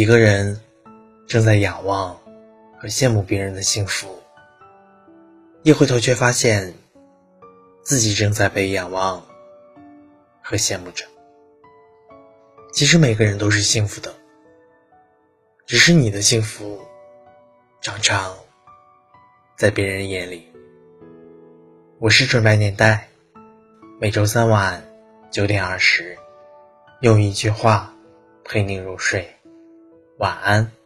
一个人正在仰望和羡慕别人的幸福，一回头却发现自己正在被仰望和羡慕着。其实每个人都是幸福的，只是你的幸福常常在别人眼里。我是纯白年代，每周三晚九点二十，用一句话陪你入睡。晚安。